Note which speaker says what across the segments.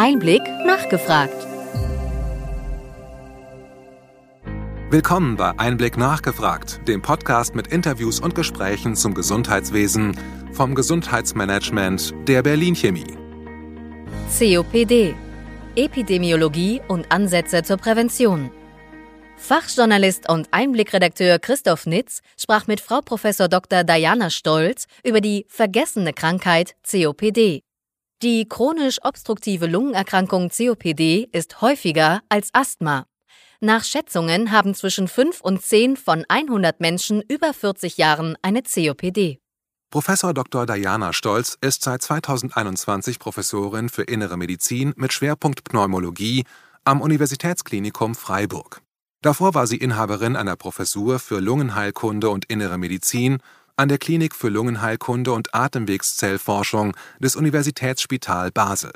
Speaker 1: Einblick nachgefragt.
Speaker 2: Willkommen bei Einblick nachgefragt, dem Podcast mit Interviews und Gesprächen zum Gesundheitswesen vom Gesundheitsmanagement der Berlin Chemie.
Speaker 1: COPD. Epidemiologie und Ansätze zur Prävention. Fachjournalist und Einblickredakteur Christoph Nitz sprach mit Frau Prof. Dr. Diana Stolz über die vergessene Krankheit COPD. Die chronisch obstruktive Lungenerkrankung COPD ist häufiger als Asthma. Nach Schätzungen haben zwischen 5 und 10 von 100 Menschen über 40 Jahren eine COPD.
Speaker 2: Professor Dr. Diana Stolz ist seit 2021 Professorin für Innere Medizin mit Schwerpunkt Pneumologie am Universitätsklinikum Freiburg. Davor war sie Inhaberin einer Professur für Lungenheilkunde und Innere Medizin an der Klinik für Lungenheilkunde und Atemwegszellforschung des Universitätsspital Basel.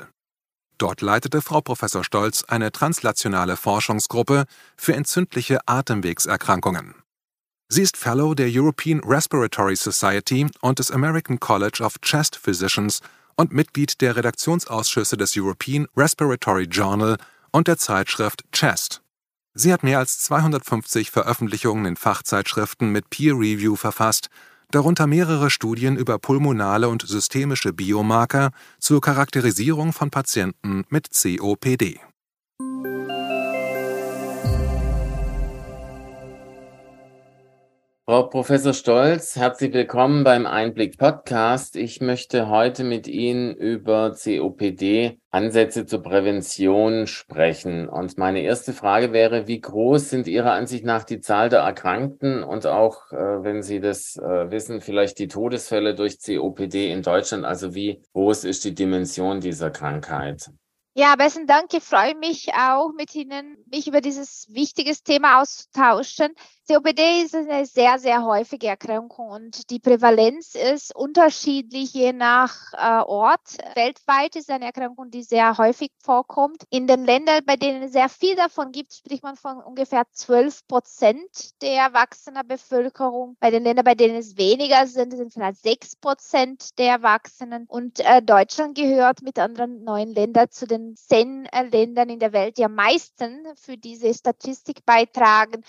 Speaker 2: Dort leitete Frau Professor Stolz eine translationale Forschungsgruppe für entzündliche Atemwegserkrankungen. Sie ist Fellow der European Respiratory Society und des American College of Chest Physicians und Mitglied der Redaktionsausschüsse des European Respiratory Journal und der Zeitschrift Chest. Sie hat mehr als 250 Veröffentlichungen in Fachzeitschriften mit Peer Review verfasst darunter mehrere Studien über pulmonale und systemische Biomarker zur Charakterisierung von Patienten mit COPD.
Speaker 3: Frau Professor Stolz, herzlich willkommen beim Einblick Podcast. Ich möchte heute mit Ihnen über COPD Ansätze zur Prävention sprechen. Und meine erste Frage wäre, wie groß sind Ihrer Ansicht nach die Zahl der Erkrankten und auch, äh, wenn Sie das äh, wissen, vielleicht die Todesfälle durch COPD in Deutschland? Also wie groß ist die Dimension dieser Krankheit?
Speaker 4: Ja, besten Dank. Ich freue mich auch mit Ihnen, mich über dieses wichtige Thema auszutauschen. COPD ist eine sehr, sehr häufige Erkrankung und die Prävalenz ist unterschiedlich je nach äh, Ort. Weltweit ist eine Erkrankung, die sehr häufig vorkommt. In den Ländern, bei denen es sehr viel davon gibt, spricht man von ungefähr 12 Prozent der erwachsenen Bevölkerung. Bei den Ländern, bei denen es weniger sind, sind vielleicht 6 Prozent der Erwachsenen. Und äh, Deutschland gehört mit anderen neuen Ländern zu den zehn äh, Ländern in der Welt, die am meisten für diese Statistik beitragen.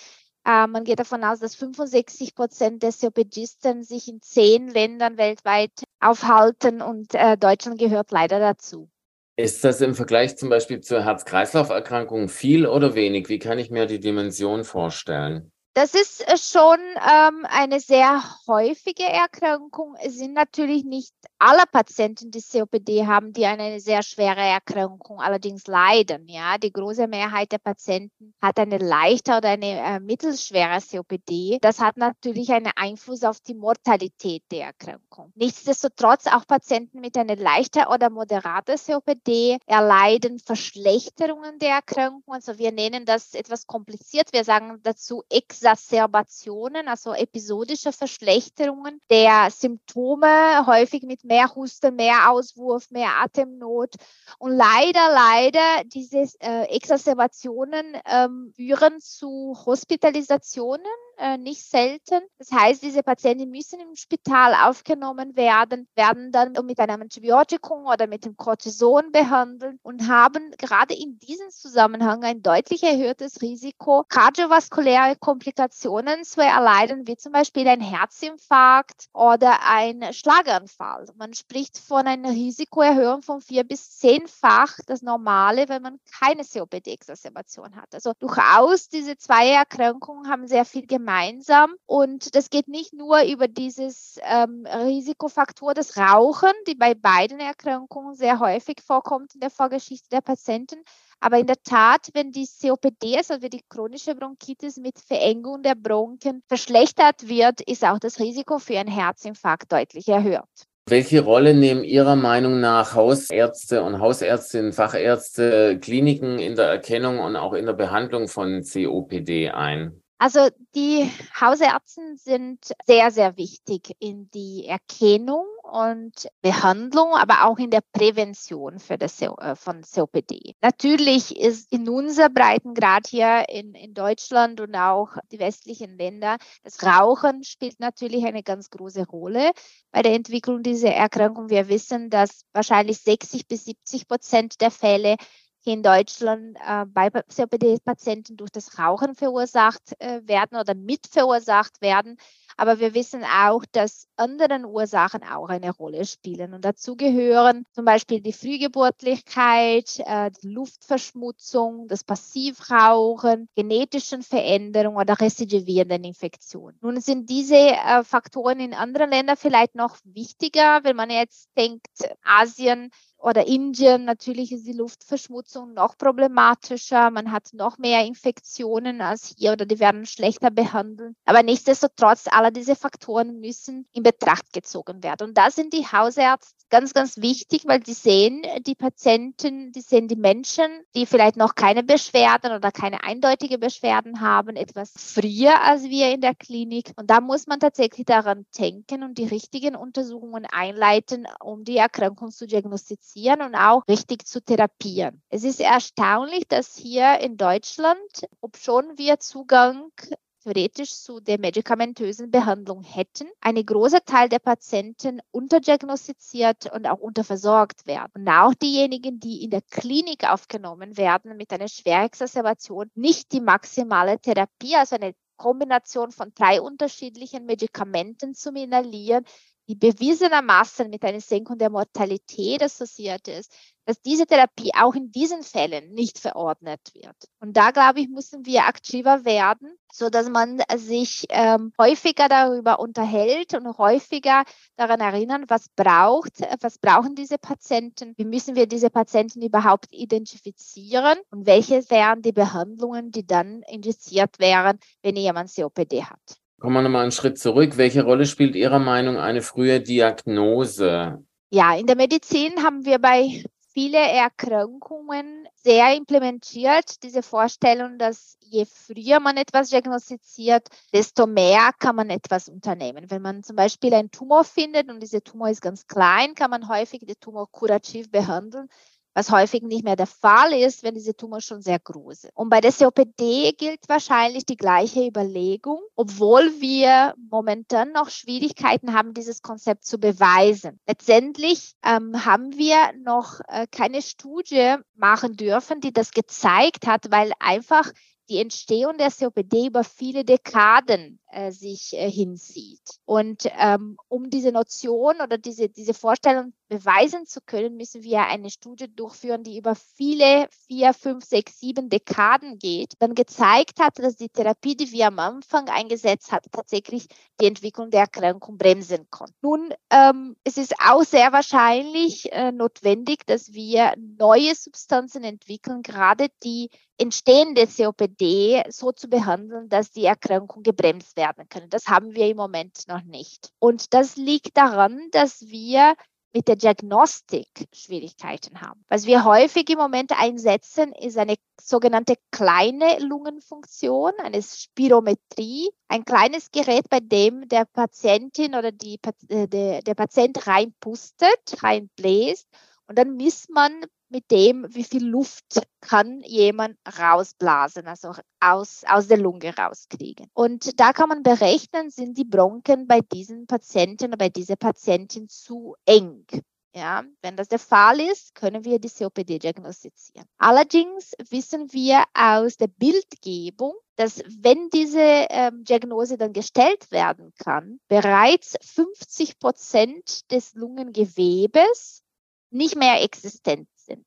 Speaker 4: Äh, man geht davon aus, dass 65 Prozent der COPDisten sich in zehn Ländern weltweit aufhalten und äh, Deutschland gehört leider dazu.
Speaker 3: Ist das im Vergleich zum Beispiel zur Herz-Kreislauf-Erkrankung viel oder wenig? Wie kann ich mir die Dimension vorstellen?
Speaker 4: Das ist äh, schon ähm, eine sehr häufige Erkrankung. Es sind natürlich nicht alle Patienten, die COPD haben, die eine sehr schwere Erkrankung allerdings leiden. Ja, die große Mehrheit der Patienten hat eine leichte oder eine äh, mittelschwere COPD. Das hat natürlich einen Einfluss auf die Mortalität der Erkrankung. Nichtsdestotrotz auch Patienten mit einer leichten oder moderaten COPD erleiden Verschlechterungen der Erkrankung. Also wir nennen das etwas kompliziert. Wir sagen dazu Exacerbationen, also episodische Verschlechterungen der Symptome, häufig mit mehr Husten, mehr Auswurf, mehr Atemnot. Und leider, leider, diese äh, Exacerbationen ähm, führen zu Hospitalisationen äh, nicht selten. Das heißt, diese Patienten müssen im Spital aufgenommen werden, werden dann mit einem Antibiotikum oder mit dem Cortison behandelt und haben gerade in diesem Zusammenhang ein deutlich erhöhtes Risiko, kardiovaskuläre Komplikationen zu erleiden, wie zum Beispiel ein Herzinfarkt oder ein Schlaganfall. Man spricht von einer Risikoerhöhung von vier bis zehnfach das Normale, wenn man keine COPD-Exacerbation hat. Also durchaus diese zwei Erkrankungen haben sehr viel gemeinsam gemeinsam. Und das geht nicht nur über dieses ähm, Risikofaktor des Rauchen, die bei beiden Erkrankungen sehr häufig vorkommt in der Vorgeschichte der Patienten. Aber in der Tat, wenn die COPD, also die chronische Bronchitis mit Verengung der Bronchien verschlechtert wird, ist auch das Risiko für einen Herzinfarkt deutlich erhöht.
Speaker 3: Welche Rolle nehmen Ihrer Meinung nach Hausärzte und Hausärztinnen, Fachärzte, Kliniken in der Erkennung und auch in der Behandlung von COPD ein?
Speaker 4: Also die Hausärzte sind sehr, sehr wichtig in die Erkennung und Behandlung, aber auch in der Prävention für das, äh, von COPD. Natürlich ist in unser Breitengrad hier in, in Deutschland und auch die westlichen Länder, das Rauchen spielt natürlich eine ganz große Rolle bei der Entwicklung dieser Erkrankung. Wir wissen, dass wahrscheinlich 60 bis 70 Prozent der Fälle in Deutschland äh, bei COPD-Patienten durch das Rauchen verursacht äh, werden oder mitverursacht werden. Aber wir wissen auch, dass andere Ursachen auch eine Rolle spielen. Und dazu gehören zum Beispiel die Frühgeburtlichkeit, äh, die Luftverschmutzung, das Passivrauchen, genetischen Veränderungen oder residivierenden Infektionen. Nun sind diese äh, Faktoren in anderen Ländern vielleicht noch wichtiger, wenn man jetzt denkt, Asien oder Indien, natürlich ist die Luftverschmutzung noch problematischer. Man hat noch mehr Infektionen als hier oder die werden schlechter behandelt. Aber nichtsdestotrotz, alle diese Faktoren müssen in Betracht gezogen werden. Und da sind die Hausärzte ganz, ganz wichtig, weil die sehen die Patienten, die sehen die Menschen, die vielleicht noch keine Beschwerden oder keine eindeutige Beschwerden haben, etwas früher als wir in der Klinik. Und da muss man tatsächlich daran denken und die richtigen Untersuchungen einleiten, um die Erkrankung zu diagnostizieren diagnostizieren und auch richtig zu therapieren. Es ist erstaunlich, dass hier in Deutschland, obschon wir Zugang theoretisch zu der medikamentösen Behandlung hätten, ein großer Teil der Patienten unterdiagnostiziert und auch unterversorgt werden. Und auch diejenigen, die in der Klinik aufgenommen werden mit einer Schwerexazerbation, nicht die maximale Therapie, also eine Kombination von drei unterschiedlichen Medikamenten zu inhalieren, die bewiesenermaßen mit einer Senkung der Mortalität assoziiert ist, dass diese Therapie auch in diesen Fällen nicht verordnet wird. Und da, glaube ich, müssen wir aktiver werden, so dass man sich ähm, häufiger darüber unterhält und häufiger daran erinnern, was braucht, was brauchen diese Patienten, wie müssen wir diese Patienten überhaupt identifizieren und welche wären die Behandlungen, die dann indiziert wären, wenn jemand COPD hat.
Speaker 3: Kommen wir nochmal einen Schritt zurück. Welche Rolle spielt Ihrer Meinung eine frühe Diagnose?
Speaker 4: Ja, in der Medizin haben wir bei vielen Erkrankungen sehr implementiert diese Vorstellung, dass je früher man etwas diagnostiziert, desto mehr kann man etwas unternehmen. Wenn man zum Beispiel einen Tumor findet und dieser Tumor ist ganz klein, kann man häufig den Tumor kurativ behandeln was häufig nicht mehr der Fall ist, wenn diese Tumor schon sehr groß ist. Und bei der COPD gilt wahrscheinlich die gleiche Überlegung, obwohl wir momentan noch Schwierigkeiten haben, dieses Konzept zu beweisen. Letztendlich ähm, haben wir noch äh, keine Studie machen dürfen, die das gezeigt hat, weil einfach die Entstehung der COPD über viele Dekaden äh, sich äh, hinzieht. Und ähm, um diese Notion oder diese, diese Vorstellung beweisen zu können, müssen wir eine Studie durchführen, die über viele, vier, fünf, sechs, sieben Dekaden geht, dann gezeigt hat, dass die Therapie, die wir am Anfang eingesetzt hat, tatsächlich die Entwicklung der Erkrankung bremsen konnte. Nun, ähm, es ist auch sehr wahrscheinlich äh, notwendig, dass wir neue Substanzen entwickeln, gerade die entstehende COPD so zu behandeln, dass die Erkrankung gebremst werden kann. Das haben wir im Moment noch nicht. Und das liegt daran, dass wir mit der Diagnostik Schwierigkeiten haben. Was wir häufig im Moment einsetzen, ist eine sogenannte kleine Lungenfunktion, eine Spirometrie, ein kleines Gerät, bei dem der Patientin oder die, äh, der, der Patient reinpustet, reinbläst und dann misst man mit dem, wie viel Luft kann jemand rausblasen, also aus, aus der Lunge rauskriegen. Und da kann man berechnen, sind die Bronchen bei diesen Patienten oder bei dieser Patientin zu eng. Ja, wenn das der Fall ist, können wir die COPD diagnostizieren. Allerdings wissen wir aus der Bildgebung, dass wenn diese ähm, Diagnose dann gestellt werden kann, bereits 50 Prozent des Lungengewebes nicht mehr existent sind.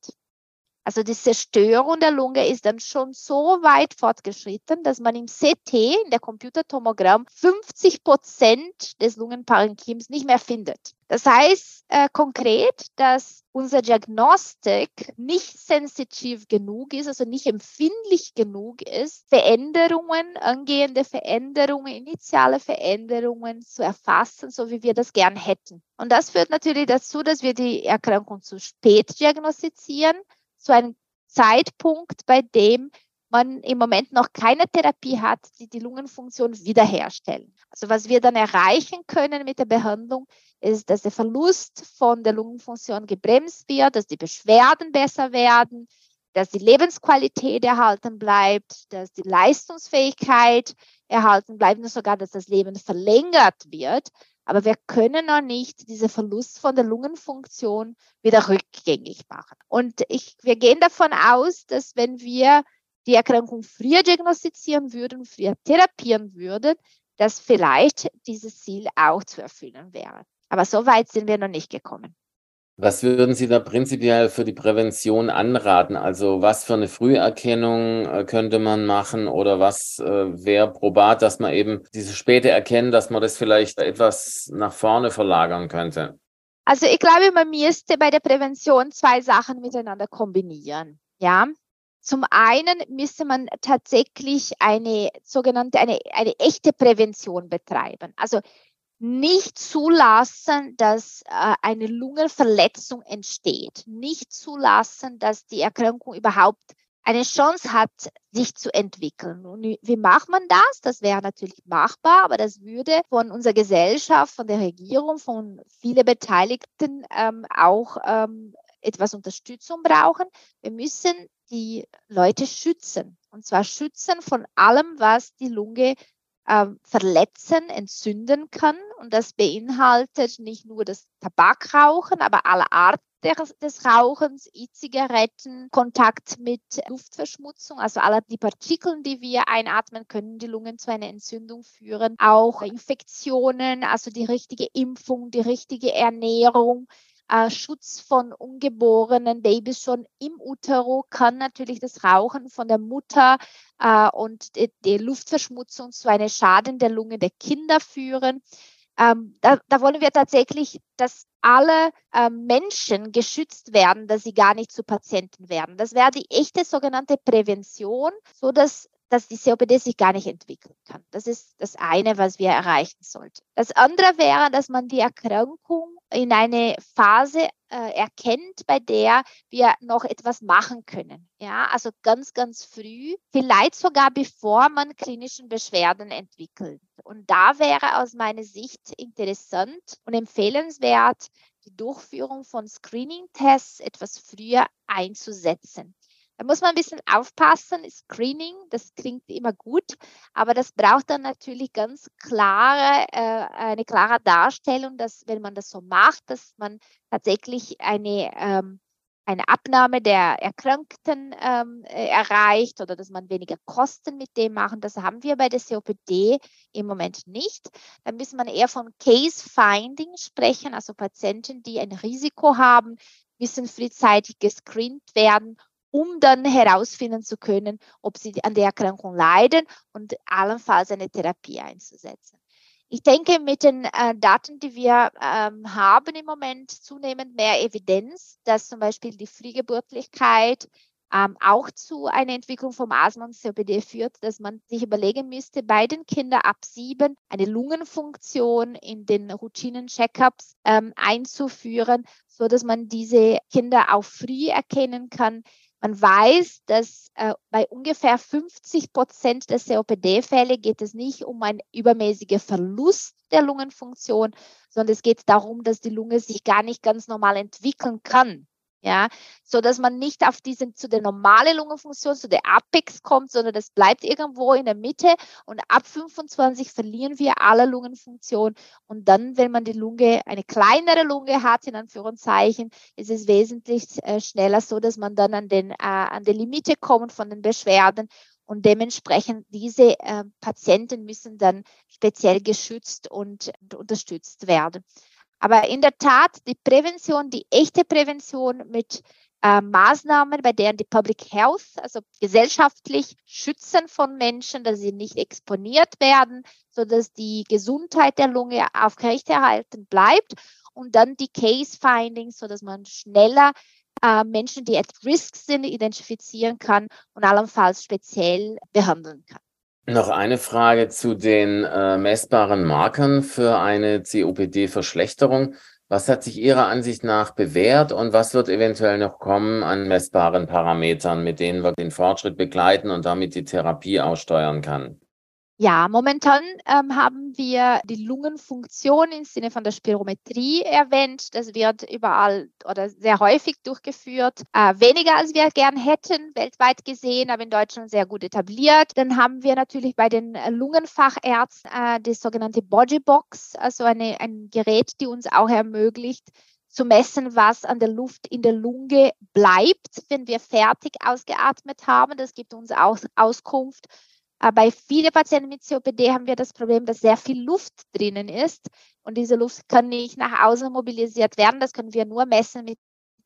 Speaker 4: Also die Zerstörung der Lunge ist dann schon so weit fortgeschritten, dass man im CT, in der Computertomogramm, 50 Prozent des Lungenparenkyms nicht mehr findet. Das heißt äh, konkret, dass unsere Diagnostik nicht sensitiv genug ist, also nicht empfindlich genug ist, Veränderungen, angehende Veränderungen, initiale Veränderungen zu erfassen, so wie wir das gern hätten. Und das führt natürlich dazu, dass wir die Erkrankung zu spät diagnostizieren, zu einem Zeitpunkt, bei dem man im Moment noch keine Therapie hat, die die Lungenfunktion wiederherstellen. Also was wir dann erreichen können mit der Behandlung, ist, dass der Verlust von der Lungenfunktion gebremst wird, dass die Beschwerden besser werden, dass die Lebensqualität erhalten bleibt, dass die Leistungsfähigkeit erhalten bleibt und sogar, dass das Leben verlängert wird. Aber wir können noch nicht diesen Verlust von der Lungenfunktion wieder rückgängig machen. Und ich, wir gehen davon aus, dass wenn wir die Erkrankung früher diagnostizieren würden, früher therapieren würden, dass vielleicht dieses Ziel auch zu erfüllen wäre. Aber so weit sind wir noch nicht gekommen.
Speaker 3: Was würden Sie da prinzipiell für die Prävention anraten? Also was für eine Früherkennung äh, könnte man machen oder was äh, wäre probat, dass man eben diese späte Erkennen, dass man das vielleicht etwas nach vorne verlagern könnte?
Speaker 4: Also ich glaube, man müsste bei der Prävention zwei Sachen miteinander kombinieren. Ja, zum einen müsste man tatsächlich eine sogenannte, eine, eine echte Prävention betreiben. Also nicht zulassen, dass äh, eine Lungenverletzung entsteht, nicht zulassen, dass die Erkrankung überhaupt eine Chance hat, sich zu entwickeln. Und wie macht man das? Das wäre natürlich machbar, aber das würde von unserer Gesellschaft, von der Regierung, von vielen Beteiligten ähm, auch ähm, etwas Unterstützung brauchen. Wir müssen die Leute schützen. Und zwar schützen von allem, was die Lunge äh, verletzen, entzünden kann. Und das beinhaltet nicht nur das Tabakrauchen, aber alle Arten des, Rauchens, E-Zigaretten, Kontakt mit Luftverschmutzung, also alle die Partikel, die wir einatmen, können die Lungen zu einer Entzündung führen. Auch Infektionen, also die richtige Impfung, die richtige Ernährung, äh, Schutz von ungeborenen Babys schon im Utero kann natürlich das Rauchen von der Mutter äh, und die, die, Luftverschmutzung zu einem Schaden der Lunge der Kinder führen. Ähm, da, da, wollen wir tatsächlich, dass alle äh, Menschen geschützt werden, dass sie gar nicht zu Patienten werden. Das wäre die echte sogenannte Prävention, so dass dass die COPD sich gar nicht entwickeln kann. Das ist das eine, was wir erreichen sollten. Das andere wäre, dass man die Erkrankung in eine Phase äh, erkennt, bei der wir noch etwas machen können. Ja, also ganz, ganz früh, vielleicht sogar bevor man klinischen Beschwerden entwickelt. Und da wäre aus meiner Sicht interessant und empfehlenswert, die Durchführung von Screening-Tests etwas früher einzusetzen. Da muss man ein bisschen aufpassen. Screening, das klingt immer gut, aber das braucht dann natürlich ganz klare, äh, eine klare Darstellung, dass wenn man das so macht, dass man tatsächlich eine, ähm, eine Abnahme der Erkrankten ähm, äh, erreicht oder dass man weniger Kosten mit dem machen. Das haben wir bei der COPD im Moment nicht. Da müssen man eher von Case Finding sprechen, also Patienten, die ein Risiko haben, müssen frühzeitig gescreent werden um dann herausfinden zu können, ob sie an der Erkrankung leiden und allenfalls eine Therapie einzusetzen. Ich denke, mit den äh, Daten, die wir ähm, haben im Moment, zunehmend mehr Evidenz, dass zum Beispiel die Frühgeburtlichkeit ähm, auch zu einer Entwicklung vom Asthma und COPD führt, dass man sich überlegen müsste, bei den Kindern ab sieben eine Lungenfunktion in den Routinen-Checkups ähm, einzuführen, so dass man diese Kinder auch früh erkennen kann, man weiß, dass äh, bei ungefähr 50 Prozent der COPD-Fälle geht es nicht um einen übermäßigen Verlust der Lungenfunktion, sondern es geht darum, dass die Lunge sich gar nicht ganz normal entwickeln kann ja, so dass man nicht auf diesen zu der normalen Lungenfunktion, zu der Apex kommt, sondern das bleibt irgendwo in der Mitte und ab 25 verlieren wir alle Lungenfunktion und dann, wenn man die Lunge, eine kleinere Lunge hat, in Anführungszeichen, ist es wesentlich äh, schneller so, dass man dann an den, äh, an die Limite kommt von den Beschwerden und dementsprechend diese äh, Patienten müssen dann speziell geschützt und, und unterstützt werden. Aber in der Tat, die Prävention, die echte Prävention mit äh, Maßnahmen, bei denen die Public Health, also gesellschaftlich Schützen von Menschen, dass sie nicht exponiert werden, so dass die Gesundheit der Lunge aufrechterhalten bleibt und dann die Case Findings, so dass man schneller äh, Menschen, die at risk sind, identifizieren kann und allenfalls speziell behandeln kann.
Speaker 3: Noch eine Frage zu den äh, messbaren Markern für eine COPD-Verschlechterung. Was hat sich Ihrer Ansicht nach bewährt und was wird eventuell noch kommen an messbaren Parametern, mit denen wir den Fortschritt begleiten und damit die Therapie aussteuern kann?
Speaker 4: Ja, momentan ähm, haben wir die Lungenfunktion im Sinne von der Spirometrie erwähnt. Das wird überall oder sehr häufig durchgeführt. Äh, weniger als wir gern hätten, weltweit gesehen, aber in Deutschland sehr gut etabliert. Dann haben wir natürlich bei den Lungenfachärzten äh, die sogenannte Bodybox, also eine, ein Gerät, die uns auch ermöglicht, zu messen, was an der Luft in der Lunge bleibt, wenn wir fertig ausgeatmet haben. Das gibt uns auch Auskunft bei vielen Patienten mit COPD haben wir das Problem, dass sehr viel Luft drinnen ist und diese Luft kann nicht nach außen mobilisiert werden. Das können wir nur messen mit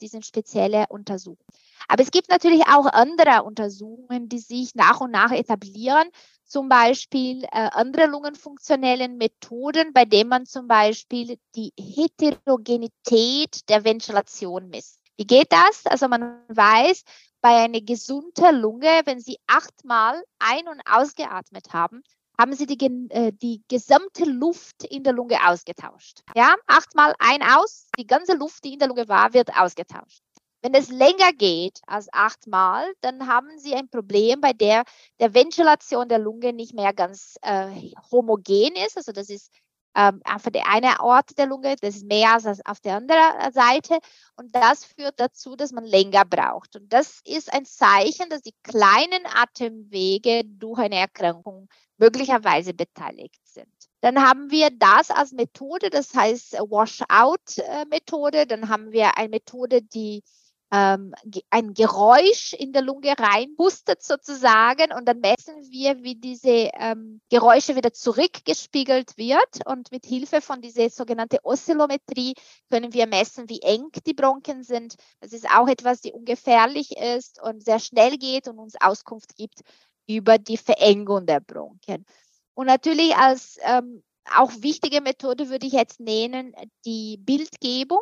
Speaker 4: diesen speziellen Untersuchungen. Aber es gibt natürlich auch andere Untersuchungen, die sich nach und nach etablieren, zum Beispiel äh, andere lungenfunktionellen Methoden, bei denen man zum Beispiel die Heterogenität der Ventilation misst. Wie geht das? Also man weiß, bei einer gesunden Lunge, wenn Sie achtmal ein- und ausgeatmet haben, haben Sie die, äh, die gesamte Luft in der Lunge ausgetauscht. Ja, achtmal ein aus, die ganze Luft, die in der Lunge war, wird ausgetauscht. Wenn es länger geht als achtmal, dann haben Sie ein Problem, bei der der Ventilation der Lunge nicht mehr ganz äh, homogen ist. Also das ist ähm, einfach der eine Ort der Lunge, das ist mehr als auf der anderen Seite. Und das führt dazu, dass man länger braucht. Und das ist ein Zeichen, dass die kleinen Atemwege durch eine Erkrankung möglicherweise beteiligt sind. Dann haben wir das als Methode, das heißt Washout-Methode. Dann haben wir eine Methode, die ähm, ein Geräusch in der Lunge reinpustet sozusagen und dann messen wir, wie diese ähm, Geräusche wieder zurückgespiegelt wird und mit Hilfe von dieser sogenannten Oszillometrie können wir messen, wie eng die Bronchien sind. Das ist auch etwas, die ungefährlich ist und sehr schnell geht und uns Auskunft gibt über die Verengung der Bronchien. Und natürlich als ähm, auch wichtige Methode würde ich jetzt nennen die Bildgebung.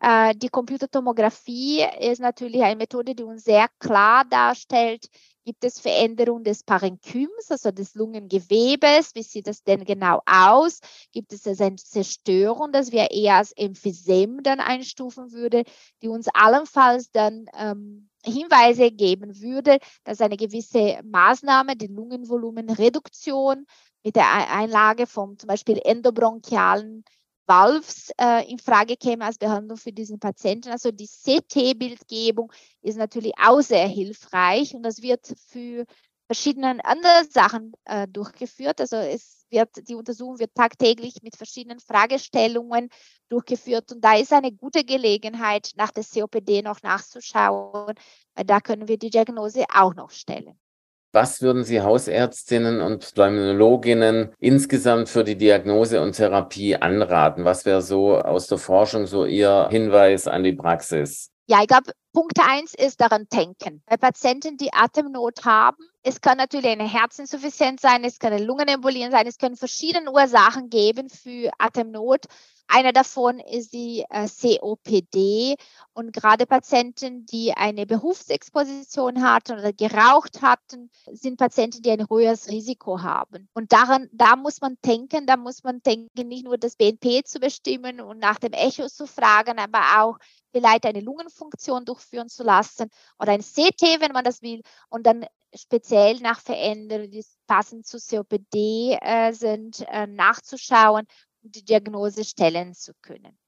Speaker 4: Äh, die Computertomographie ist natürlich eine Methode, die uns sehr klar darstellt, gibt es Veränderungen des Parenchyms, also des Lungengewebes, wie sieht das denn genau aus? Gibt es also eine Zerstörung, das wir eher als Emphysem dann einstufen würde, die uns allenfalls dann ähm, Hinweise geben würde, dass eine gewisse Maßnahme, die Lungenvolumenreduktion mit der Einlage von zum Beispiel endobronchialen Valves äh, in Frage käme als Behandlung für diesen Patienten. Also die CT-Bildgebung ist natürlich auch sehr hilfreich und das wird für verschiedene andere Sachen äh, durchgeführt. Also es wird, die Untersuchung wird tagtäglich mit verschiedenen Fragestellungen durchgeführt und da ist eine gute Gelegenheit, nach der COPD noch nachzuschauen, weil da können wir die Diagnose auch noch stellen.
Speaker 3: Was würden Sie Hausärztinnen und Pneumologinnen insgesamt für die Diagnose und Therapie anraten? Was wäre so aus der Forschung so Ihr Hinweis an die Praxis?
Speaker 4: Ja, ich glaube, Punkt eins ist daran denken. Bei Patienten, die Atemnot haben, es kann natürlich eine Herzinsuffizienz sein, es kann eine Lungenembolien sein, es können verschiedene Ursachen geben für Atemnot. Einer davon ist die äh, COPD und gerade Patienten, die eine Berufsexposition hatten oder geraucht hatten, sind Patienten, die ein höheres Risiko haben. Und daran, da muss man denken, da muss man denken, nicht nur das BNP zu bestimmen und nach dem Echo zu fragen, aber auch vielleicht eine Lungenfunktion durchführen zu lassen oder ein CT, wenn man das will, und dann speziell nach Veränderungen, die passend zu COPD äh, sind, äh, nachzuschauen die Diagnose stellen zu können.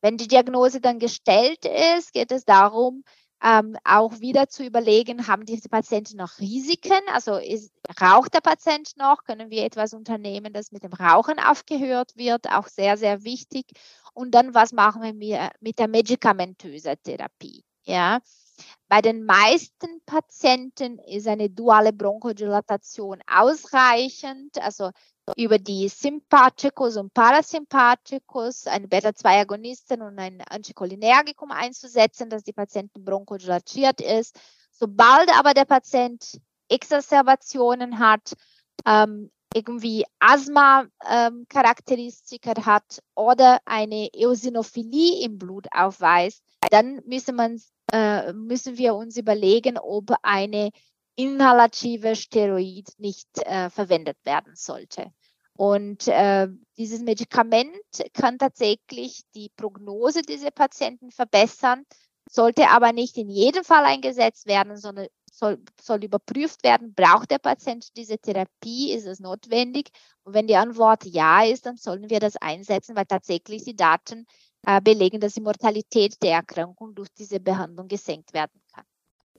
Speaker 4: Wenn die Diagnose dann gestellt ist, geht es darum, ähm, auch wieder zu überlegen, haben diese Patienten noch Risiken? Also ist, raucht der Patient noch? Können wir etwas unternehmen, das mit dem Rauchen aufgehört wird? Auch sehr, sehr wichtig. Und dann, was machen wir mit der medikamentösen Therapie? Ja, bei den meisten Patienten ist eine duale Bronchodilatation ausreichend. Also über die Sympathikus und Parasympathikus, ein Beta-2-Agonisten und ein Anticholinergikum einzusetzen, dass die Patienten bronchodilatiert ist. Sobald aber der Patient Exacerbationen hat, ähm, irgendwie Asthma-Charakteristika ähm, hat oder eine Eosinophilie im Blut aufweist, dann müssen, man, äh, müssen wir uns überlegen, ob eine inhalative Steroid nicht äh, verwendet werden sollte. Und äh, dieses Medikament kann tatsächlich die Prognose dieser Patienten verbessern, sollte aber nicht in jedem Fall eingesetzt werden, sondern soll, soll überprüft werden, braucht der Patient diese Therapie, ist es notwendig? Und wenn die Antwort ja ist, dann sollen wir das einsetzen, weil tatsächlich die Daten äh, belegen, dass die Mortalität der Erkrankung durch diese Behandlung gesenkt werden.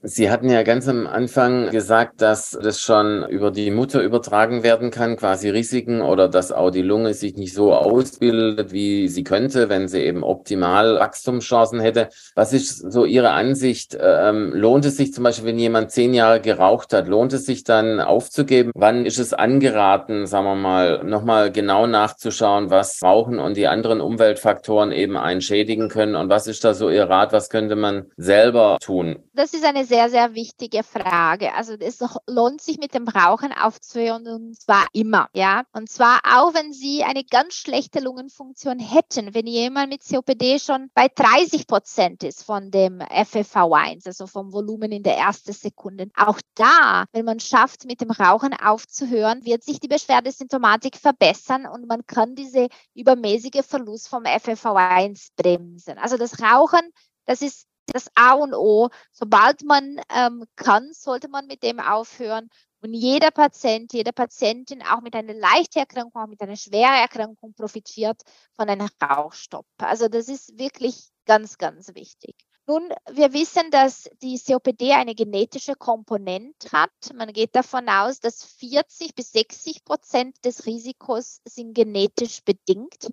Speaker 3: Sie hatten ja ganz am Anfang gesagt, dass das schon über die Mutter übertragen werden kann, quasi Risiken oder dass auch die Lunge sich nicht so ausbildet, wie sie könnte, wenn sie eben optimal Wachstumschancen hätte. Was ist so Ihre Ansicht? Ähm, lohnt es sich zum Beispiel, wenn jemand zehn Jahre geraucht hat, lohnt es sich dann aufzugeben? Wann ist es angeraten, sagen wir mal, nochmal genau nachzuschauen, was Rauchen und die anderen Umweltfaktoren eben einschädigen können? Und was ist da so Ihr Rat? Was könnte man selber tun?
Speaker 4: Das ist eine sehr, sehr wichtige Frage. Also es lohnt sich mit dem Rauchen aufzuhören und zwar immer, ja. Und zwar auch, wenn Sie eine ganz schlechte Lungenfunktion hätten, wenn jemand mit COPD schon bei 30 Prozent ist von dem FFV1, also vom Volumen in der ersten Sekunde. Auch da, wenn man schafft, mit dem Rauchen aufzuhören, wird sich die Beschwerdesymptomatik verbessern und man kann diese übermäßige Verlust vom FFV1 bremsen. Also das Rauchen das ist das A und O. Sobald man ähm, kann, sollte man mit dem aufhören. Und jeder Patient, jede Patientin, auch mit einer leichten Erkrankung, auch mit einer schweren Erkrankung, profitiert von einem Rauchstopp. Also das ist wirklich ganz, ganz wichtig. Nun, wir wissen, dass die COPD eine genetische Komponente hat. Man geht davon aus, dass 40 bis 60 Prozent des Risikos sind genetisch bedingt.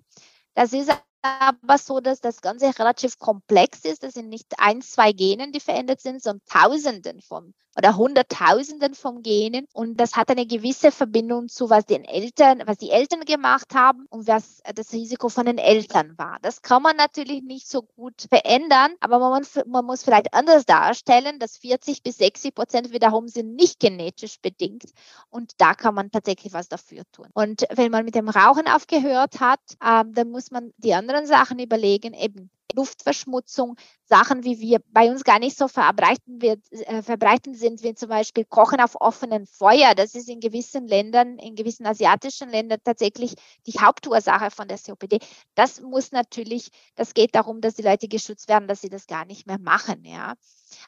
Speaker 4: Das ist aber so, dass das Ganze relativ komplex ist. Das sind nicht ein, zwei Genen, die verändert sind, sondern Tausenden von oder Hunderttausenden von Genen. Und das hat eine gewisse Verbindung zu, was den Eltern, was die Eltern gemacht haben und was das Risiko von den Eltern war. Das kann man natürlich nicht so gut verändern, aber man, man muss vielleicht anders darstellen, dass 40 bis 60 Prozent wiederum sind nicht genetisch bedingt. Und da kann man tatsächlich was dafür tun. Und wenn man mit dem Rauchen aufgehört hat, ähm, dann muss man die anderen Sachen überlegen, eben Luftverschmutzung, Sachen, wie wir bei uns gar nicht so verbreiten, wird, äh, verbreiten sind, wie zum Beispiel Kochen auf offenem Feuer. Das ist in gewissen Ländern, in gewissen asiatischen Ländern tatsächlich die Hauptursache von der COPD. Das muss natürlich, das geht darum, dass die Leute geschützt werden, dass sie das gar nicht mehr machen. Ja.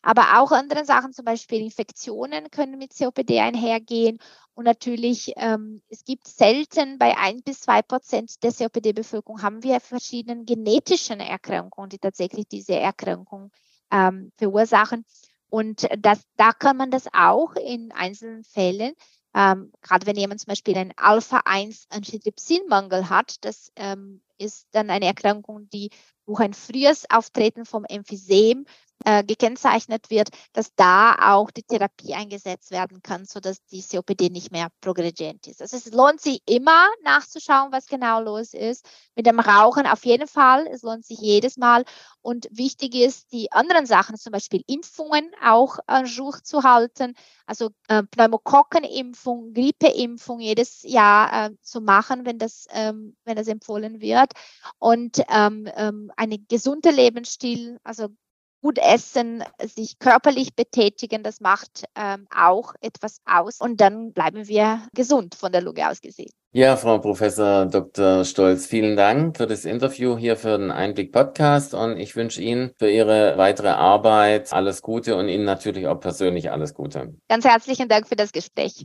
Speaker 4: Aber auch andere Sachen, zum Beispiel Infektionen können mit COPD einhergehen. Und natürlich, ähm, es gibt selten bei ein bis zwei Prozent der COPD-Bevölkerung haben wir verschiedene genetische Erkrankungen, die tatsächlich diese Erkrankung ähm, verursachen. Und das, da kann man das auch in einzelnen Fällen, ähm, gerade wenn jemand zum Beispiel einen Alpha-1-Antitrypsinmangel hat, das ähm, ist dann eine Erkrankung, die durch ein frühes Auftreten vom Emphysem äh, gekennzeichnet wird, dass da auch die Therapie eingesetzt werden kann, sodass die COPD nicht mehr progredient ist. Also es lohnt sich immer nachzuschauen, was genau los ist. Mit dem Rauchen auf jeden Fall. Es lohnt sich jedes Mal. Und wichtig ist, die anderen Sachen, zum Beispiel Impfungen, auch an Jour zu halten. Also äh, Pneumokokkenimpfung, Grippeimpfung jedes Jahr äh, zu machen, wenn das, ähm, wenn das empfohlen wird. Und ähm, ähm, eine gesunde Lebensstil, also gut essen, sich körperlich betätigen, das macht ähm, auch etwas aus. Und dann bleiben wir gesund von der Lunge aus gesehen.
Speaker 3: Ja, Frau Professor Dr. Stolz, vielen Dank für das Interview hier für den Einblick Podcast und ich wünsche Ihnen für Ihre weitere Arbeit alles Gute und Ihnen natürlich auch persönlich alles Gute.
Speaker 4: Ganz herzlichen Dank für das Gespräch.